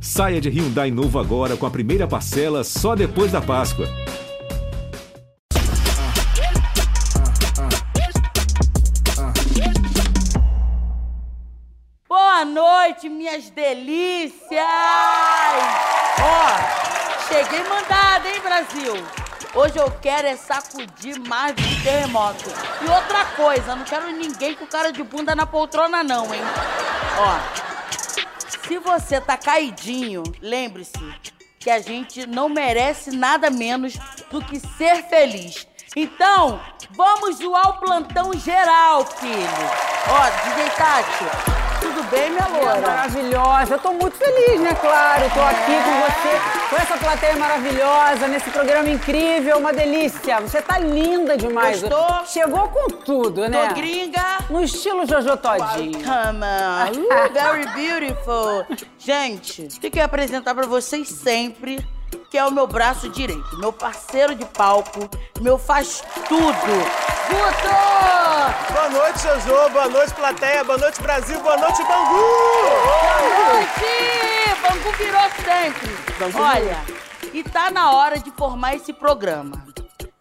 Saia de Hyundai novo agora com a primeira parcela só depois da Páscoa. Boa noite, minhas delícias! Ó, cheguei mandada, hein, Brasil? Hoje eu quero é sacudir mais do terremoto. E outra coisa, não quero ninguém com cara de bunda na poltrona, não, hein? Ó, se você tá caidinho, lembre-se que a gente não merece nada menos do que ser feliz. Então, vamos zoar o plantão geral, filho. Ó, DJ Tati, tudo bem, minha loura? Maravilhosa. Eu tô muito feliz, né? Claro, tô aqui com você, com essa plateia maravilhosa, nesse programa incrível, uma delícia. Você tá linda demais. Gostou? Chegou com tudo, né? Tô gringa. No estilo Jojo Todinho. Come on. Uh, very beautiful. Gente, tem que apresentar pra vocês sempre que é o meu braço direito, meu parceiro de palco, meu faz tudo. Guto! Boa noite, Jojo. Boa noite, plateia. Boa noite, Brasil. Boa noite, Bangu! Boa noite! Bangu virou sempre. Olha, e tá na hora de formar esse programa.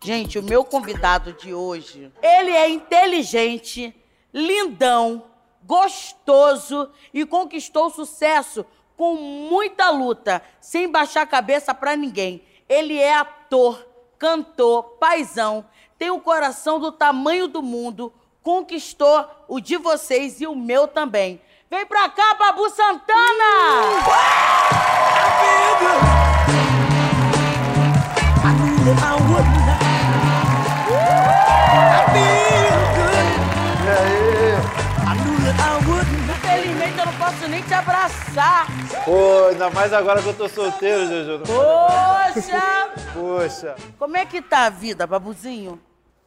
Gente, o meu convidado de hoje, ele é inteligente, lindão, gostoso e conquistou sucesso com muita luta, sem baixar a cabeça pra ninguém. Ele é ator, cantor, paizão, tem o coração do tamanho do mundo, conquistou o de vocês e o meu também. Vem pra cá, Babu Santana! Eu posso nem te abraçar. Pô, ainda mais agora que eu tô solteiro, Jojo. Poxa! Poxa. Como é que tá a vida, Babuzinho?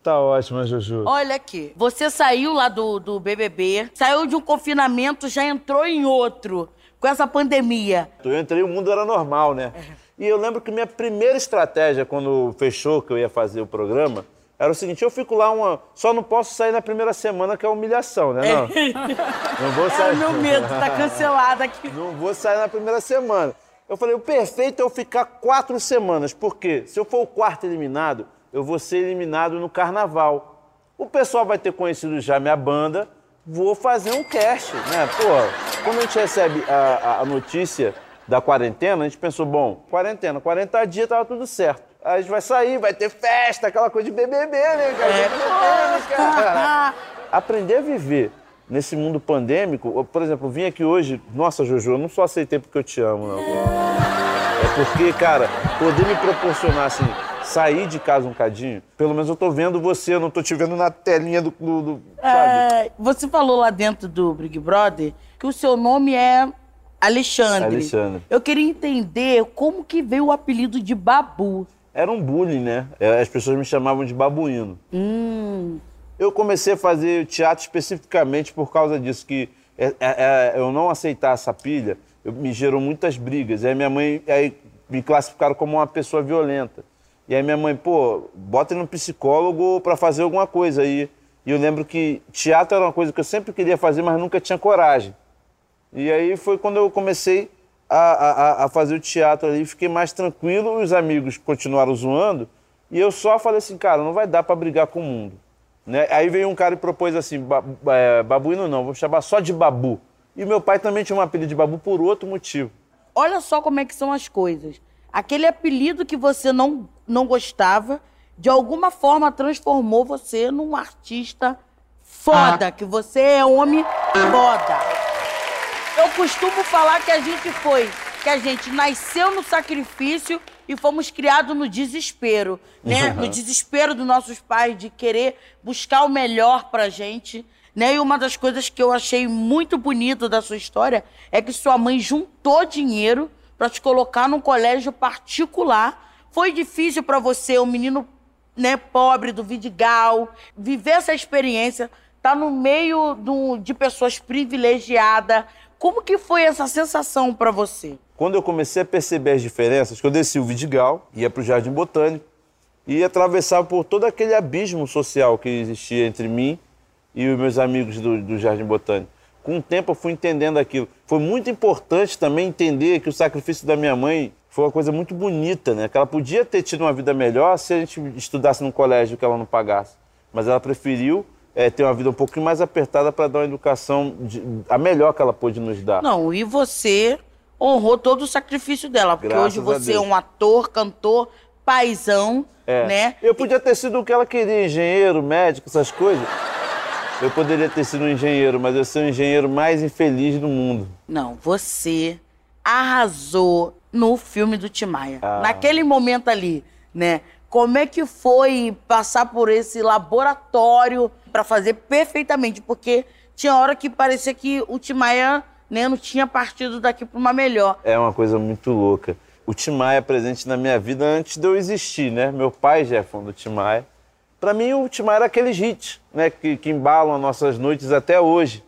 Tá ótima, Jojo. Olha aqui, você saiu lá do, do BBB, saiu de um confinamento, já entrou em outro, com essa pandemia. Eu entrei, o mundo era normal, né? E eu lembro que minha primeira estratégia, quando fechou que eu ia fazer o programa, era o seguinte, eu fico lá uma... Só não posso sair na primeira semana, que é humilhação, né? Não, não vou É sair... o meu medo, tá cancelado aqui. Não vou sair na primeira semana. Eu falei, o perfeito é eu ficar quatro semanas, porque se eu for o quarto eliminado, eu vou ser eliminado no carnaval. O pessoal vai ter conhecido já minha banda, vou fazer um cast, né? Pô, quando a gente recebe a, a- a notícia da quarentena, a gente pensou, bom, quarentena, 40 dias tava tudo certo. Aí a gente vai sair, vai ter festa, aquela coisa de BBB, né, cara? É. BBB, cara. Aprender a viver nesse mundo pandêmico, por exemplo, eu vim aqui hoje, nossa, Jojo, eu não só aceitei porque eu te amo, não. É porque, cara, poder me proporcionar, assim, sair de casa um cadinho, pelo menos eu tô vendo você, eu não tô te vendo na telinha do, do? É, você falou lá dentro do Big Brother que o seu nome é Alexandre. Alexandre. Eu queria entender como que veio o apelido de Babu. Era um bullying, né? É, As pessoas me chamavam de babuíno. Hum. Eu comecei a fazer teatro especificamente por causa disso, que é, é, eu não aceitar essa pilha eu- me gerou muitas brigas. E aí minha mãe aí me classificaram como uma pessoa violenta. E aí minha mãe, pô, bota ele no psicólogo pra fazer alguma coisa aí. E eu lembro que teatro era uma coisa que eu sempre queria fazer, mas nunca tinha coragem. E aí foi quando eu comecei a, a- a fazer o teatro ali, fiquei mais tranquilo, os amigos continuaram zoando, e eu só falei assim, cara, não vai dar pra brigar com o mundo. Né? Aí veio um cara e propôs assim, ba, é, babuíno não, vou chamar só de babu. E meu pai também tinha um apelido de babu por outro motivo. Olha só como é que são as coisas. Aquele apelido que você não, não gostava, de alguma forma transformou você num artista foda, que você é homem foda. Eu costumo falar que a gente foi, que a gente nasceu no sacrifício e fomos criados no desespero, né? No desespero dos nossos pais de querer buscar o melhor pra gente, né? E uma das coisas que eu achei muito bonito da sua história é que sua mãe juntou dinheiro pra te colocar num colégio particular. Foi difícil pra você, um menino né, pobre do Vidigal, viver essa experiência, tá no meio do- de pessoas privilegiadas. Como que foi essa sensação pra você? Quando eu comecei a perceber as diferenças, que eu desci o Vidigal, ia para o Jardim Botânico, e atravessava por todo aquele abismo social que existia entre mim e os meus amigos do, do Jardim Botânico. Com o tempo eu fui entendendo aquilo. Foi muito importante também entender que o sacrifício da minha mãe foi uma coisa muito bonita, né? Que ela podia ter tido uma vida melhor se a gente estudasse num colégio que ela não pagasse. Mas ela preferiu é, ter uma vida um pouquinho mais apertada para dar uma educação de, a melhor que ela pôde nos dar. Não, e você honrou todo o sacrifício dela, porque Graças hoje você é um ator, cantor, paizão, É. né? Eu podia ter sido o que ela queria, engenheiro, médico, essas coisas. Eu poderia ter sido um engenheiro, mas eu sou o engenheiro mais infeliz do mundo. Não, você arrasou no filme do Timaya. Ah. Naquele momento ali, né? Como é que foi passar por esse laboratório pra fazer perfeitamente? Porque tinha hora que parecia que o Timaya né, não tinha partido daqui pra uma melhor. É uma coisa muito louca. O Timaya é presente na minha vida antes de eu existir, né? Meu pai já é fã do Timaya. Pra mim, o Timaya era aqueles hits, né? Que, que embalam as nossas noites até hoje.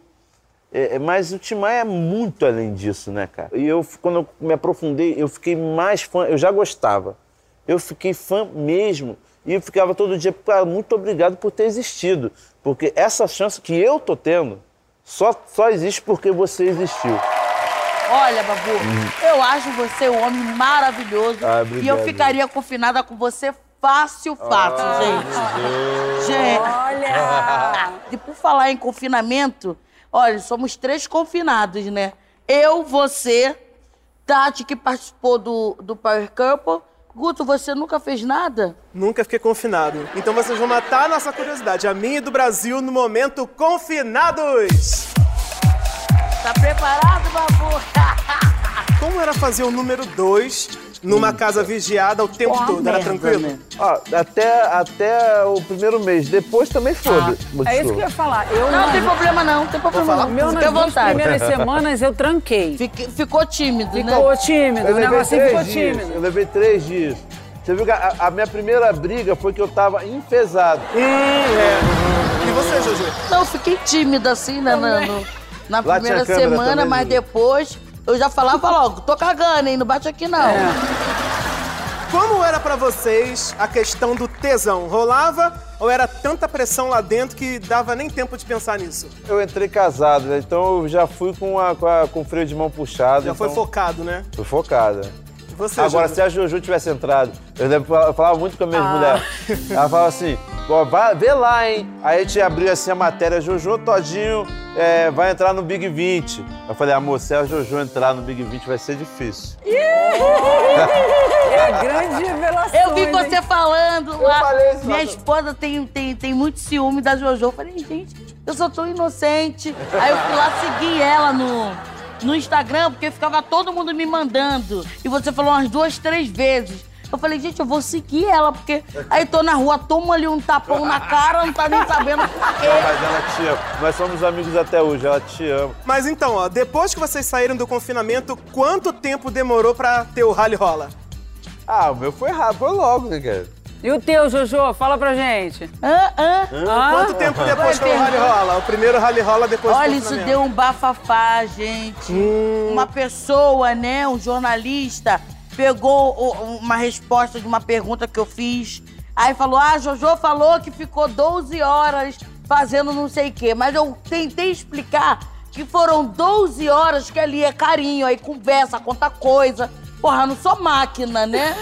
É, é, mas o Timaya é muito além disso, né, cara? E eu, quando eu me aprofundei, eu fiquei mais fã. Eu já gostava. Eu fiquei fã mesmo. E eu ficava todo dia, cara, muito obrigado por ter existido. Porque essa chance que eu tô tendo só, só existe porque você existiu. Olha, Babu, eu acho você um homem maravilhoso. Uhum. Ah, obrigado. e eu ficaria confinada com você fácil, fácil, Ah, gente. Gente. Olha! E por falar em confinamento, olha, somos três confinados, né? Eu, você, Tati, que participou do, do Power Couple. Guto, você nunca fez nada? Nunca fiquei confinado. Então vocês vão matar a nossa curiosidade, a minha e do Brasil, no momento Confinados! Tá preparado, Babu? Como era fazer o número 2 numa casa vigiada o tempo Porra, todo? Era merda, tranquilo? né? Ó, até, até o primeiro mês. Depois também foda. É isso que eu ia falar. Eu Não, não tem problema não, não tem problema não. Meu, nas à duas primeiras semanas eu tranquei. Fique- ficou tímido, né? Ficou tímido, Eu o levei negocinho ficou três dias. tímido. Eu levei três dias. Você viu que a, a minha primeira briga foi que eu tava enfesado. Hum, é. E você, Jojo? Não, eu fiquei tímida assim na, na, na Lá primeira semana, também, mas depois eu já falava logo, tô cagando, hein? Não bate aqui não. É. Como era pra vocês a questão do tesão? Rolava ou era tanta pressão lá dentro que dava nem tempo de pensar nisso? Eu entrei casado, né? Então eu já fui com, a, com, a- com o freio de mão puxado. Já foi então focado, né? Fui focada. Você, Agora, Jojo? se a Jojo tivesse entrado, eu, lembro- eu falava muito com a minha Ah. mulher. Ela falava assim, ó, vai, vê lá, hein? Aí a gente abriu assim a matéria, Jojo Todinho é, vai entrar no Big 20. Eu falei, amor, se a Jojo entrar no Big 20 vai ser difícil. É a grande revelação. Eu vi hein, você falando lá. falei isso, Minha esposa tem, tem, tem muito ciúme da Jojo. Eu falei, gente, eu sou tão inocente. Aí eu fui lá seguir ela no, no Instagram, porque ficava todo mundo me mandando. E você falou umas duas, três vezes. Eu falei, gente, eu vou seguir ela, porque aí tô na rua, tomo ali um tapão na cara, não tá nem sabendo por quê. Mas ela te ama. Nós somos amigos até hoje, ela te ama. Mas então, ó, depois que vocês saíram do confinamento, quanto tempo demorou pra ter o rally rola? Ah, o meu foi rápido, foi logo, né, cara? E o teu, Jojo? Fala pra gente. Hã, hã? Ah, Quanto tempo depois que o rally rola? O primeiro rally rola depois do Olha, isso confinamento. deu um bafafá, gente. Uma pessoa, né, um jornalista, pegou uma resposta de uma pergunta que eu fiz. Aí falou: Ah, Jojo falou que ficou 12 horas fazendo não sei o quê. Mas eu tentei explicar que foram 12 horas que ali é carinho, aí conversa, conta coisa. Porra, não sou máquina, né?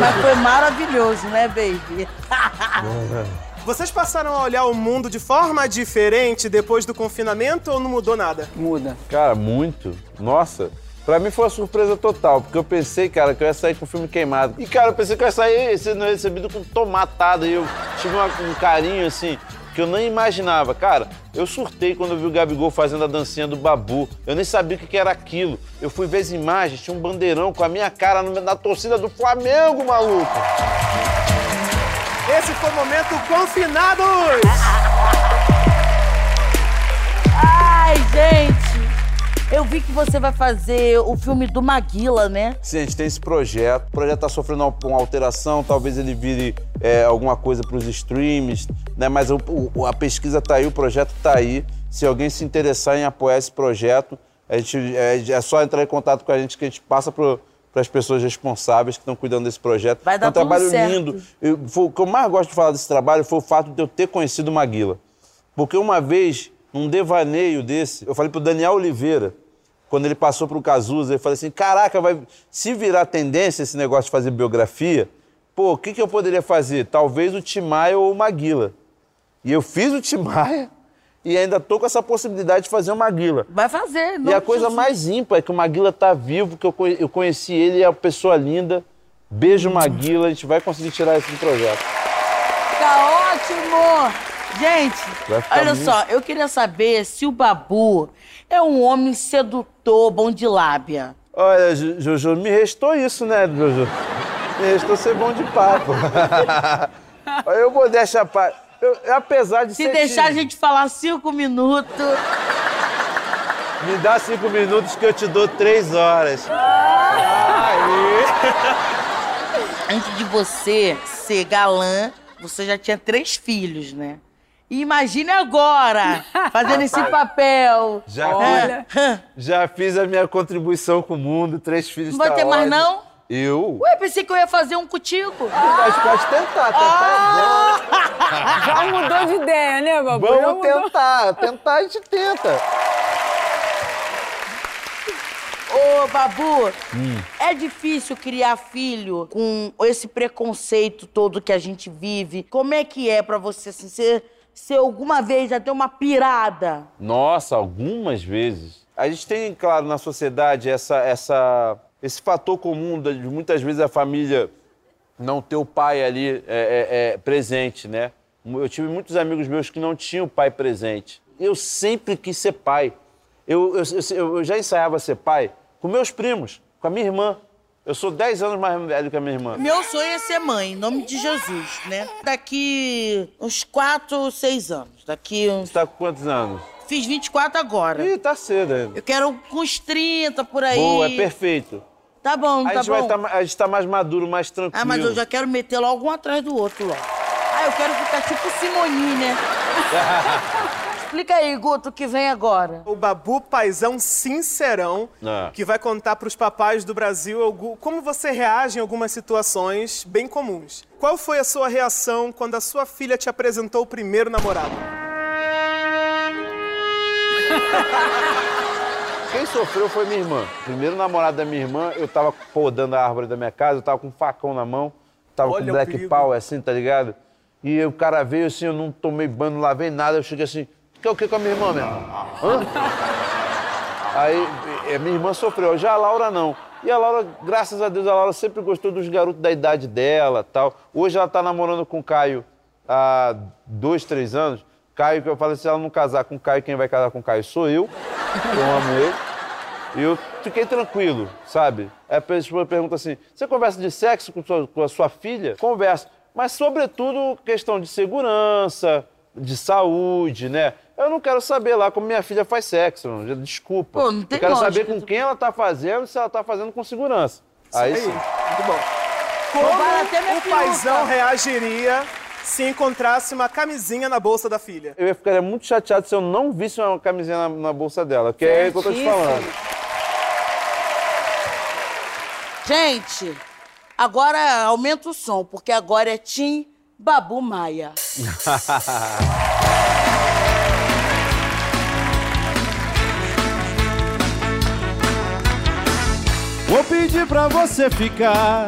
Mas foi maravilhoso, né, baby? Vocês passaram a olhar o mundo de forma diferente depois do confinamento ou não mudou nada? muda. Cara, muito. Nossa. Pra mim foi uma surpresa total, porque eu pensei, cara, que eu ia sair com o filme queimado. E, cara, eu pensei que eu ia sair sendo recebido com tomatada. E eu tive uma- um carinho, assim, que eu nem imaginava. Cara, eu surtei quando eu vi o Gabigol fazendo a dancinha do Babu. Eu nem sabia o que era aquilo. Eu fui ver as imagens, tinha um bandeirão com a minha cara na torcida do Flamengo, maluco. Esse foi o momento Confinados! Ai, gente! Eu vi que você vai fazer o filme do Maguila, né? Sim, a gente tem esse projeto. O projeto está sofrendo uma, uma alteração, talvez ele vire é, alguma coisa para os streams, né? Mas o- o- a pesquisa está aí, o projeto está aí. Se alguém se interessar em apoiar esse projeto, a gente, é, é só entrar em contato com a gente que a gente passa para as pessoas responsáveis que estão cuidando desse projeto. Vai dar é um tudo trabalho certo. lindo. Eu- foi- o que eu mais gosto de falar desse trabalho foi o fato de eu ter conhecido o Maguila. Porque uma vez num devaneio desse, eu falei pro Daniel Oliveira, quando ele passou pro Cazuza, eu falei assim, caraca, vai, se virar tendência esse negócio de fazer biografia, pô, o que, que eu poderia fazer? Talvez o Timaya ou o Maguila. E eu fiz o Timaya e ainda tô com essa possibilidade de fazer o Maguila. Vai fazer. E a coisa mais ímpar é que o Maguila tá vivo, que eu, conhe- eu conheci ele, é uma pessoa linda. Beijo, Maguila, a gente vai conseguir tirar esse do projeto. Tá ótimo! Gente, olha muito- só, eu queria saber se o Babu é um homem sedutor, bom de lábia. Olha, Jojo, me restou isso, né, Jojo? Me restou ser bom de papo. Eu vou deixar apesar de Se ser deixar a tímido, gente falar cinco minutos. Me dá cinco minutos que eu te dou três horas. Antes de você ser galã, você já tinha três filhos, né? Imagine agora, fazendo esse papel. Já Olha. Já fiz a minha contribuição com o mundo, três filhos Não vai tá ter mais, ótimo. não? Eu? Ué, pensei que eu ia fazer um contigo. Mas pode tentar, tentar Já mudou de ideia, né, Babu? Vamos tentar, tentar a gente tenta. Ô, Babu, Hum. é difícil criar filho com esse preconceito todo que a gente vive. Como é que é pra você, assim, você, você alguma vez já deu uma pirada? Nossa, algumas vezes. A gente tem, claro, na sociedade essa, essa, esse fator comum de muitas vezes a família não ter o pai ali é, é, é, presente, né? Eu tive muitos amigos meus que não tinham o pai presente. Eu sempre quis ser pai. Eu, eu, eu- eu já ensaiava ser pai com meus primos, com a minha irmã. Eu sou 10 anos mais velho que a minha irmã. Meu sonho é ser mãe, em nome de Jesus, né? Daqui uns 4, 6 anos. Daqui uns... Você tá com quantos anos? Fiz 24 agora. Ih, tá cedo ainda. Eu quero com uns 30 por aí. Boa, é perfeito. Tá bom, A tá bom. tá, a gente tá mais maduro, mais tranquilo. Ah, mas eu já quero meter logo um atrás do outro, logo. Ah, eu quero ficar tipo Simoni, né? Explica aí, Guto, o que vem agora. O Babu Paizão Sincerão, Ah. que vai contar pros papais do Brasil como você reage em algumas situações bem comuns. Qual foi a sua reação quando a sua filha te apresentou o primeiro namorado? Quem sofreu foi minha irmã. Primeiro namorado da minha irmã, eu tava podando a árvore da minha casa, eu tava com um facão na mão, tava Olha com o black perigo. power assim, tá ligado? E o cara veio assim, eu não tomei banho, não lavei nada, eu cheguei assim, quer o que com a minha irmã mesmo? Hã? Aí a minha irmã sofreu, já a Laura não. E a Laura, graças a Deus, a Laura sempre gostou dos garotos da idade dela tal. Hoje ela tá namorando com o Caio há dois, três anos. Caio, que eu falei, se ela não casar com o Caio, quem vai casar com o Caio sou eu. Eu amo ele. E eu fiquei tranquilo, sabe? Aí a pessoa pergunta assim: você conversa de sexo com, sua- com a sua filha? Conversa. Mas, sobretudo, questão de segurança, de saúde, né? Eu não quero saber lá como minha filha faz sexo, não. Desculpa. Pô, não tem eu quero lógica. saber com quem ela tá fazendo, se ela tá fazendo com segurança. Aí sim. Muito bom. Minha O paizão reagiria se encontrasse uma camisinha na bolsa da filha? Eu ia ficar muito chateado se eu não visse uma camisinha na, na bolsa dela, que é o que eu tô te falando. Gente, agora aumenta o som, porque agora é Tim Babu Maia. Vou pedir pra você ficar.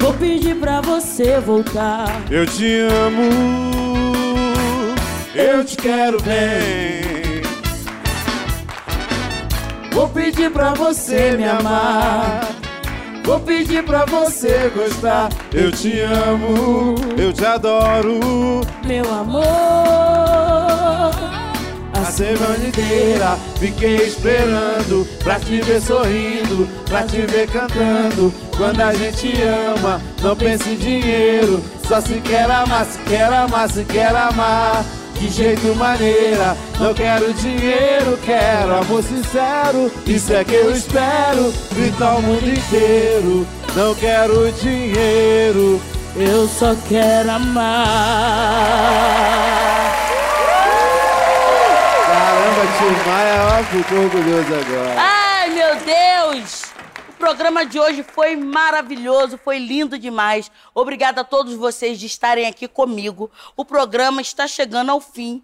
Vou pedir pra você voltar. Eu te amo, eu te quero bem. Vou pedir pra você me amar. Vou pedir pra você gostar. Eu te amo, eu te adoro. Meu amor, A semana inteira fiquei esperando pra te ver sorrindo, pra te ver cantando. Quando a gente ama, não pensa em dinheiro, só se quer amar, se quer amar, se quer amar. De jeito maneira, não quero dinheiro, quero amor sincero. Isso é que eu espero, grita ao mundo inteiro. Não quero dinheiro, eu só quero amar. Tio Maia, ó, ficou orgulhoso agora. Ai, meu Deus! O programa de hoje foi maravilhoso, foi lindo demais. Obrigada a todos vocês de estarem aqui comigo. O programa está chegando ao fim.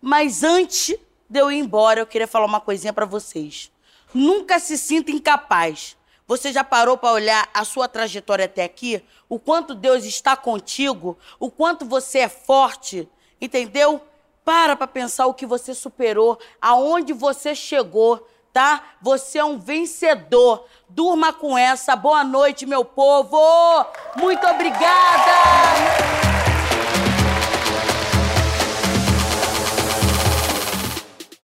Mas antes de eu ir embora, eu queria falar uma coisinha pra vocês. Nunca se sinta incapaz. Você já parou pra olhar a sua trajetória até aqui? O quanto Deus está contigo? O quanto você é forte? Entendeu? Para pra pensar o que você superou, aonde você chegou, tá? Você é um vencedor. Durma com essa. Boa noite, meu povo. Muito obrigada.